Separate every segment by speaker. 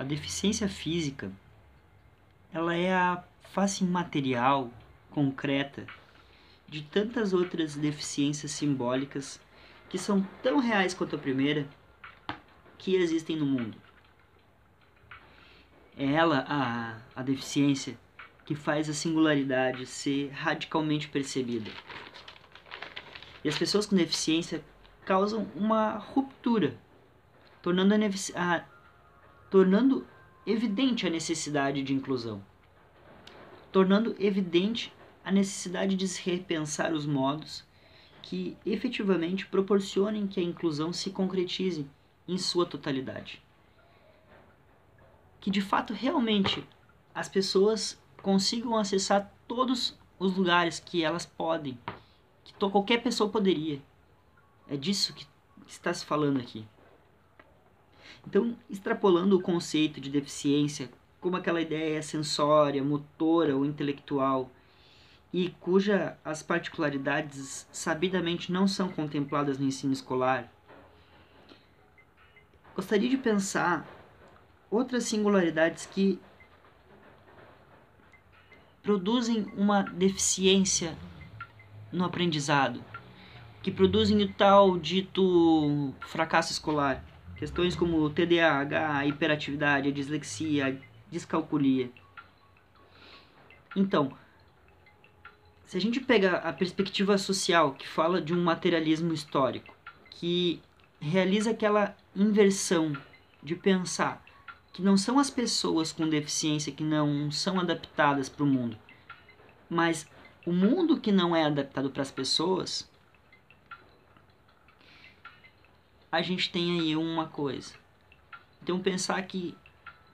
Speaker 1: A deficiência física, ela é a face material, concreta, de tantas outras deficiências simbólicas que são tão reais quanto a primeira que existem no mundo. É ela a, a deficiência que faz a singularidade ser radicalmente percebida. E as pessoas com deficiência causam uma ruptura, tornando, a, tornando evidente a necessidade de inclusão, tornando evidente a necessidade de se repensar os modos que efetivamente proporcionem que a inclusão se concretize em sua totalidade. Que de fato realmente as pessoas consigam acessar todos os lugares que elas podem, que qualquer pessoa poderia. É disso que está se falando aqui. Então, extrapolando o conceito de deficiência como aquela ideia sensória, motora ou intelectual, e cuja as particularidades sabidamente não são contempladas no ensino escolar, gostaria de pensar outras singularidades que produzem uma deficiência no aprendizado, que produzem o tal dito fracasso escolar. Questões como TDAH, hiperatividade, dislexia, descalculia. Então, se a gente pega a perspectiva social, que fala de um materialismo histórico, que realiza aquela inversão de pensar que não são as pessoas com deficiência que não são adaptadas para o mundo, mas o mundo que não é adaptado para as pessoas, a gente tem aí uma coisa. Então pensar que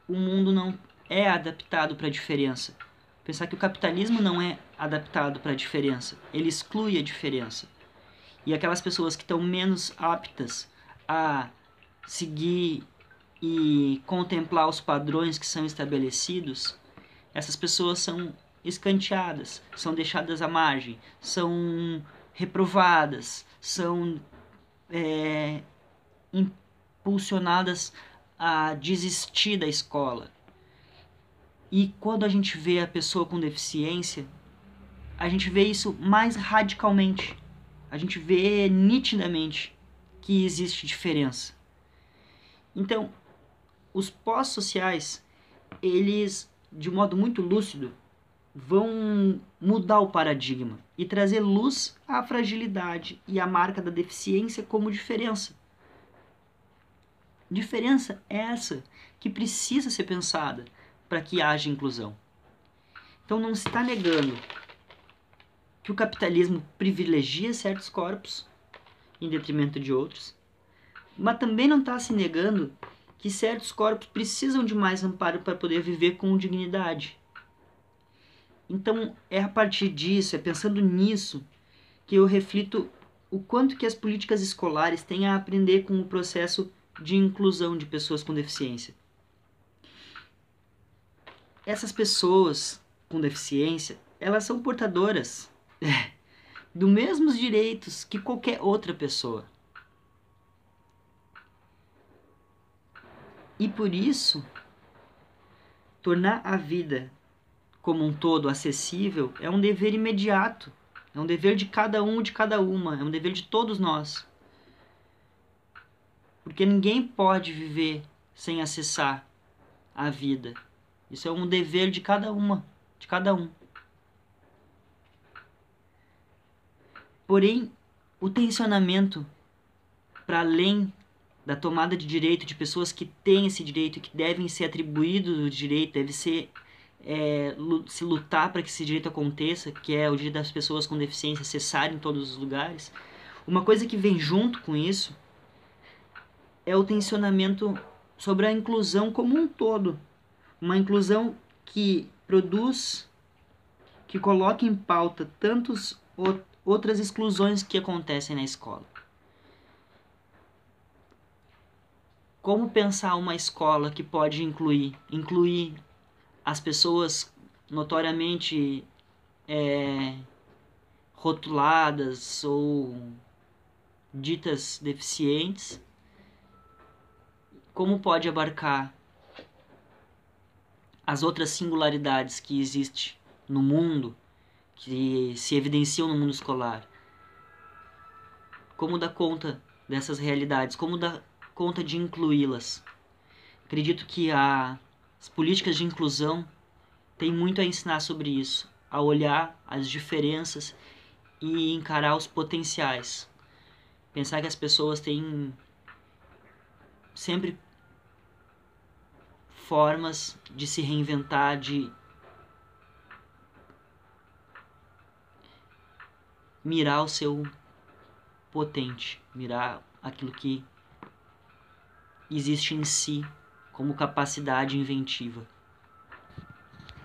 Speaker 1: o mundo não é adaptado para a diferença. Pensar que o capitalismo não é adaptado para a diferença. Ele exclui a diferença. E aquelas pessoas que estão menos aptas a seguir e contemplar os padrões que são estabelecidos, essas pessoas são escanteadas, são deixadas à margem, são reprovadas, são é, impulsionadas a desistir da escola. E quando a gente vê a pessoa com deficiência, a gente vê isso mais radicalmente. A gente vê nitidamente que existe diferença. Então, os pós-sociais, eles, de modo muito lúcido, vão mudar o paradigma e trazer luz à fragilidade e à marca da deficiência como diferença. Diferença é essa que precisa ser pensada para que haja inclusão. Então não se está negando que o capitalismo privilegia certos corpos em detrimento de outros, mas também não está se negando que certos corpos precisam de mais amparo para poder viver com dignidade. Então é a partir disso, é pensando nisso, que eu reflito o quanto que as políticas escolares têm a aprender com o processo de inclusão de pessoas com deficiência. Essas pessoas com deficiência, elas são portadoras é, dos mesmos direitos que qualquer outra pessoa. E por isso, tornar a vida como um todo acessível é um dever imediato, é um dever de cada um, de cada uma, é um dever de todos nós. Porque ninguém pode viver sem acessar a vida. Isso é um dever de cada uma, de cada um. Porém, o tensionamento para além da tomada de direito de pessoas que têm esse direito e que devem ser atribuídos o direito, deve ser é, se lutar para que esse direito aconteça, que é o direito das pessoas com deficiência cessarem em todos os lugares. Uma coisa que vem junto com isso é o tensionamento sobre a inclusão como um todo. Uma inclusão que produz, que coloca em pauta tantos outras exclusões que acontecem na escola. Como pensar uma escola que pode incluir, incluir as pessoas notoriamente é, rotuladas ou ditas deficientes como pode abarcar as outras singularidades que existem no mundo, que se evidenciam no mundo escolar. Como dar conta dessas realidades, como dar conta de incluí-las. Acredito que a, as políticas de inclusão têm muito a ensinar sobre isso, a olhar as diferenças e encarar os potenciais. Pensar que as pessoas têm sempre formas de se reinventar, de mirar o seu potente, mirar aquilo que existe em si como capacidade inventiva.